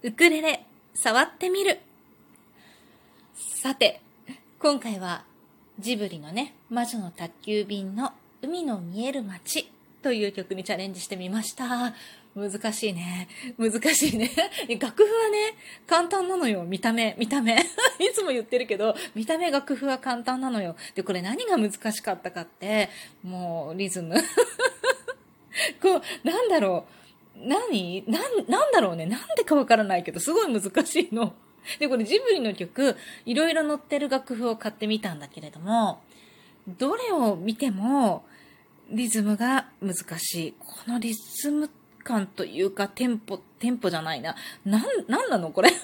ウクレレ、触ってみる。さて、今回はジブリのね、魔女の宅急便の海の見える街という曲にチャレンジしてみました。難しいね。難しいね。楽譜はね、簡単なのよ。見た目、見た目。いつも言ってるけど、見た目楽譜は簡単なのよ。で、これ何が難しかったかって、もう、リズム。こう、なんだろう。何？な、なんだろうね。なんでかわからないけど、すごい難しいの。で、これジブリの曲、いろいろ載ってる楽譜を買ってみたんだけれども、どれを見ても、リズムが難しい。このリズム感というか、テンポ、テンポじゃないな。なん、なんなの？これわ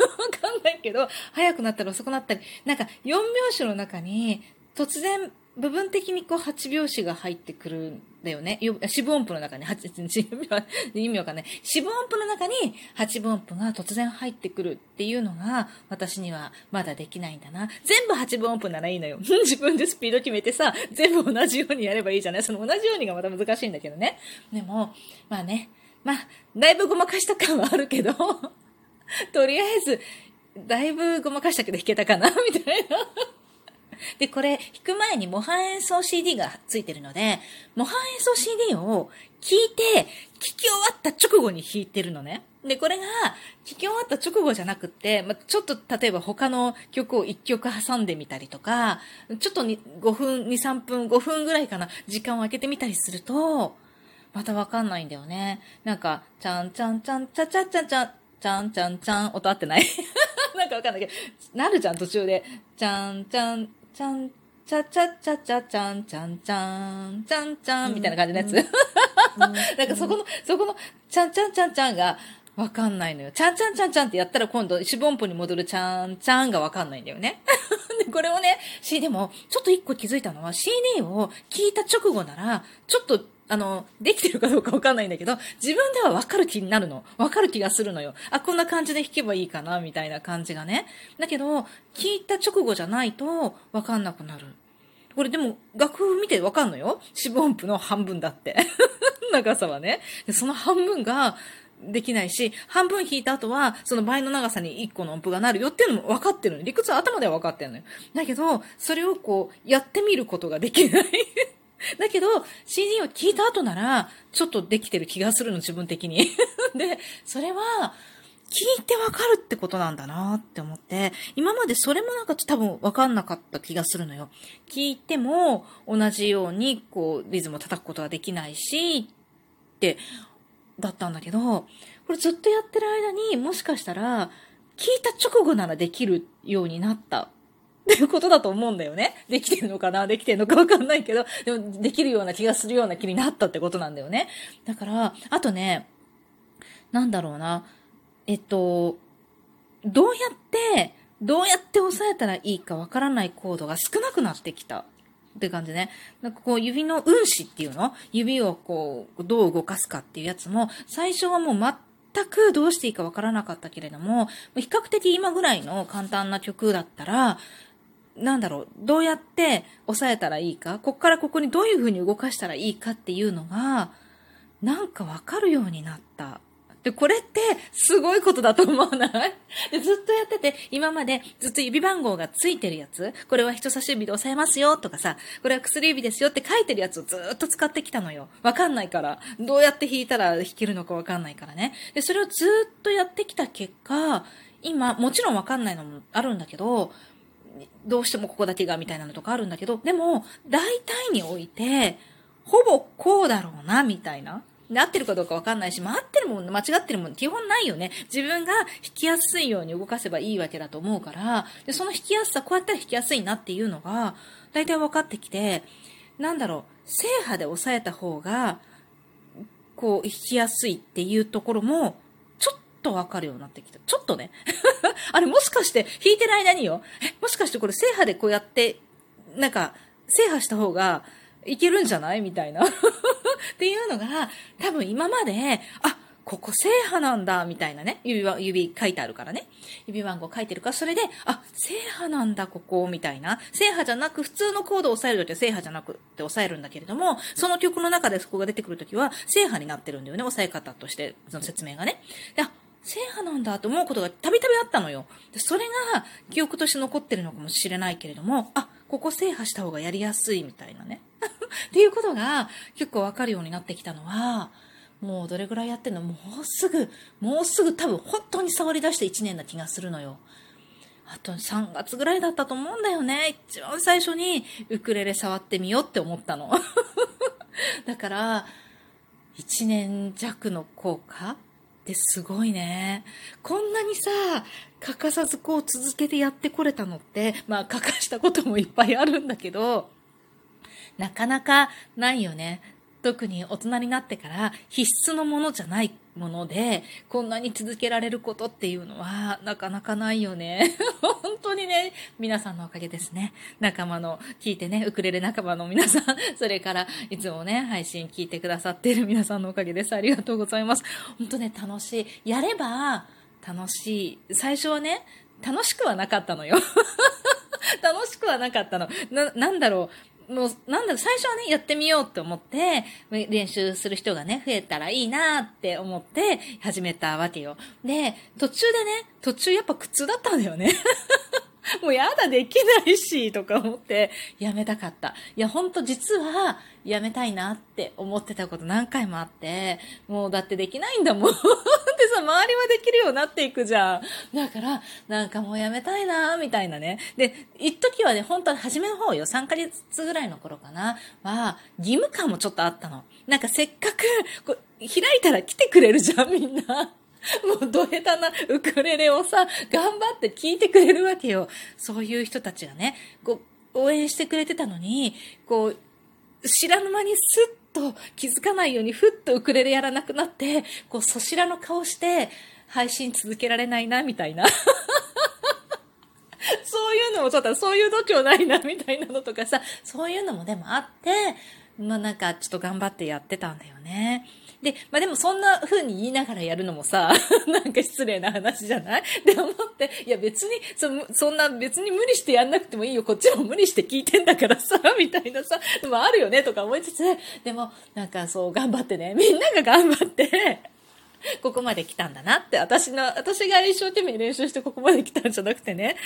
かんないけど、早くなったり遅くなったり。なんか、4拍子の中に、突然、部分的にこう8拍子が入ってくるんだよね。四分音符の中に、意味わかんない。四分音符の中に8分音符が突然入ってくるっていうのが私にはまだできないんだな。全部8分音符ならいいのよ。自分でスピード決めてさ、全部同じようにやればいいじゃない？その同じようにがまた難しいんだけどね。でも、まあね、まあ、だいぶごまかした感はあるけど、とりあえず、だいぶごまかしたけど弾けたかなみたいな。で、これ、弾く前に模範演奏 CD がついてるので、模範演奏 CD を聴いて、聴き終わった直後に弾いてるのね。で、これが、聴き終わった直後じゃなくって、まあ、ちょっと例えば他の曲を1曲挟んでみたりとか、ちょっと5分、2、3分、5分ぐらいかな、時間を空けてみたりすると、またわかんないんだよね。なんか、ちゃんちゃんちゃん、ちゃちゃちゃちゃん、ちゃんちゃんちゃん、音合ってない？なんかわかんないけど、なるじゃん、途中で。ちゃんちゃん、ちゃん、ちゃちゃちゃちゃちゃんちゃんちゃん、ちゃんちゃんみたいな感じのやつ。なんかそこの、そこの、ちゃんちゃんちゃんちゃんが、わかんないのよ。ちゃんちゃんちゃんちゃんってやったら今度、四分音符に戻るちゃんちゃんがわかんないんだよね。で、これをね、C、でも、ちょっと一個気づいたのは CD を聞いた直後なら、ちょっとあの、できてるかどうかわかんないんだけど、自分ではわかる気になるの。わかる気がするのよ。あ、こんな感じで弾けばいいかな、みたいな感じがね。だけど、聞いた直後じゃないとわかんなくなる。これでも、楽譜見てわかんのよ。四分音符の半分だって。長さはね。その半分が、できないし、半分弾いた後は、その倍の長さに1個の音符がなるよっていうのも分かってるの。理屈は頭では分かってるのよ。だけど、それをこう、やってみることができない だけど、CD を聞いた後なら、ちょっとできてる気がするの、自分的に。で、それは、聞いてわかるってことなんだなって思って、今までそれもなんか多分わかんなかった気がするのよ。聞いても同じようにこうリズムを叩くことができないし、って、だったんだけど、これずっとやってる間にもしかしたら、聞いた直後ならできるようになったっていうことだと思うんだよね。できてるのかな？できてるのかわかんないけど、でもできるような気がするような気になったってことなんだよね。だから、あとね、なんだろうな。えっと、どうやって、どうやって押さえたらいいかわからないコードが少なくなってきた。って感じね。なんかこう指の運指っていうの？指をこう、どう動かすかっていうやつも、最初はもう全くどうしていいかわからなかったけれども、比較的今ぐらいの簡単な曲だったら、なんだろう、どうやって抑えたらいいか、こっからここにどういう風に動かしたらいいかっていうのが、なんかわかるようになった。で、これってすごいことだと思わない？でずっとやってて、今までずっと指番号がついてるやつ、これは人差し指で押さえますよとかさ、これは薬指ですよって書いてるやつをずっと使ってきたのよ。わかんないから。どうやって弾いたら弾けるのかわかんないからね。で、それをずっとやってきた結果、今、もちろんわかんないのもあるんだけど、どうしてもここだけがみたいなのとかあるんだけど、でも、大体において、ほぼこうだろうな、みたいな。で、合ってるかどうかわかんないし、まあ、合ってるもん、間違ってるもん、基本ないよね。自分が弾きやすいように動かせばいいわけだと思うから、で、その弾きやすさ、こうやったら弾きやすいなっていうのが、大体分かってきて、なんだろう、正波で押さえた方が、こう、弾きやすいっていうところも、とわかるようになってきた。ちょっとね。あれ、もしかして弾いてる間によ、え、もしかしてこれ正波でこうやって、なんか、制覇した方がいけるんじゃない？みたいな。っていうのが、多分今まで、あ、ここ正波なんだ、みたいなね。指は、指書いてあるからね。指番号書いてるから、それで、あ、正波なんだ、ここ、みたいな。正波じゃなく、普通のコードを押さえるときは正波じゃなくって押さえるんだけれども、その曲の中でそこが出てくるときは、正波になってるんだよね、押さえ方として、その説明がね。で制覇なんだと思うことがたびたびあったのよ。でそれが記憶として残ってるのかもしれないけれども、あ、ここ制覇した方がやりやすいみたいなね。っていうことが結構わかるようになってきたのは、もうどれぐらいやってんの？もうすぐ、もうすぐ多分本当に触り出して1年な気がするのよ。あと3月ぐらいだったと思うんだよね。一番最初にウクレレ触ってみようって思ったの。だから、1年弱の効果ってすごいね。こんなにさ、欠かさずこう続けてやってこれたのって、まあ欠かしたこともいっぱいあるんだけど、なかなかないよね。特に大人になってから必須のものじゃないもので、こんなに続けられることっていうのはなかなかないよね。本当にね、皆さんのおかげですね。仲間の、聞いてね、ウクレレ仲間の皆さん、それからいつもね、配信聞いてくださっている皆さんのおかげです。ありがとうございます。本当ね、楽しい。やれば楽しい。最初はね、楽しくはなかったのよ。楽しくはなかったの。な、なんだろう。もう、なんだろ、最初はね、やってみようって思って、練習する人がね、増えたらいいなって思って始めたわけよ。で、途中でね、途中やっぱ苦痛だったんだよね。もうやだ、できないし、とか思って、やめたかった。いや、ほんと実は、やめたいなって思ってたこと何回もあって、もうだってできないんだもん。でさ、周りはできるようになっていくじゃん。だから、なんかもうやめたいなみたいなね。で、一時はね、本当は初めの方よ、3ヶ月ぐらいの頃かな、は、義務感もちょっとあったの。なんかせっかく、こう開いたら来てくれるじゃん、みんな。もうど下手なウクレレをさ、頑張って聴いてくれるわけよ。そういう人たちがね、こう、応援してくれてたのに、こう、知らぬ間にスッと気づかないようにふっとウクレレやらなくなって、こう、そしらの顔して配信続けられないな、みたいな。そういうのもちょっと、そういう度胸ないな、みたいなのとかさ、そういうのもでもあって、まあなんかちょっと頑張ってやってたんだよね。で、まあでもそんな風に言いながらやるのもさ、なんか失礼な話じゃない？で思って、いや別にそ、そんな別に無理してやんなくてもいいよ、こっちも無理して聞いてんだからさ、みたいなさ、まああるよねとか思いつつ、でもなんかそう頑張ってね、みんなが頑張って、ここまで来たんだなって、私の、私が一生懸命練習してここまで来たんじゃなくてね、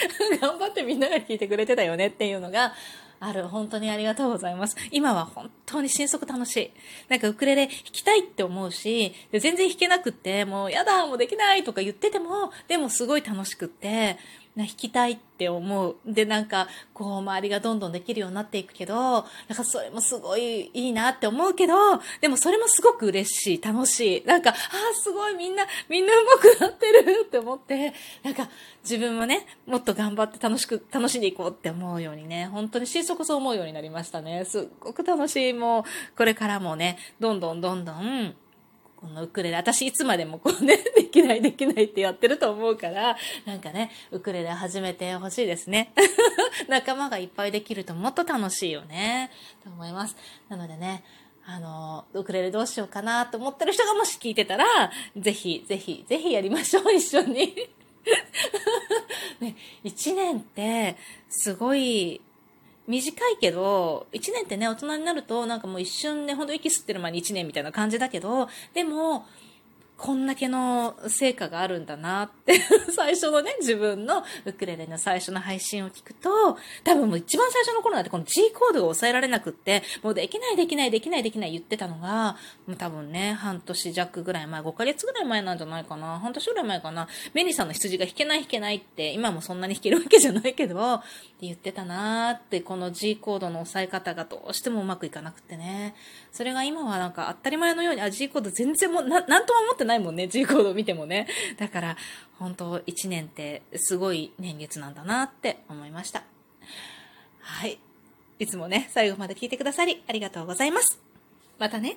頑張ってみんなが聞いてくれてたよねっていうのが、ある。本当にありがとうございます。今は本当に新速楽しい。なんかウクレレ弾きたいって思うし、で全然弾けなくって、もうやだ、もうできないとか言ってても、でもすごい楽しくって、な弾きたいって思う。で、なんか、こう、周りがどんどんできるようになっていくけど、なんかそれもすごいいいなって思うけど、でもそれもすごく嬉しい、楽しい。なんか、ああ、すごいみんな、みんな上手くなってるって思って、なんか、自分もね、もっと頑張って楽しく、楽しんでいこうって思うようにね、本当に心底そう思うようになりましたね。すっごく楽しい。もう、これからもね、どんどんどんどん、このウクレレ、私いつまでもこうね、できないできないってやってると思うから、なんかね、ウクレレ始めてほしいですね。仲間がいっぱいできるともっと楽しいよね、と思います。なのでね、あの、ウクレレどうしようかなと思ってる人がもし聞いてたら、ぜひ、ぜひ、ぜひやりましょう、一緒に。ね、一年って、すごい、短いけど、1年ってね、大人になると、なんかもう一瞬ね、ほんと息吸ってる間に1年みたいな感じだけど、でも、こんだけの成果があるんだなって 最初のね、自分のウクレレの最初の配信を聞くと、多分もう一番最初の頃だってこの G コードが抑えられなくって、もうできないできないできないできない言ってたのが、もう多分ね、半年弱ぐらい前、5ヶ月ぐらい前なんじゃないかな、半年ぐらい前かな、メリーさんの羊が弾けない弾けないって、今もそんなに弾けるわけじゃないけど、って言ってたなーって、この G コードの抑え方がどうしてもうまくいかなくってね。それが今はなんか当たり前のように、あ、G コード全然もな、なんとも思ってないもんね、G コード見てもね。だから、本当1年ってすごい年月なんだなって思いました。はい。いつもね、最後まで聞いてくださりありがとうございます。またね。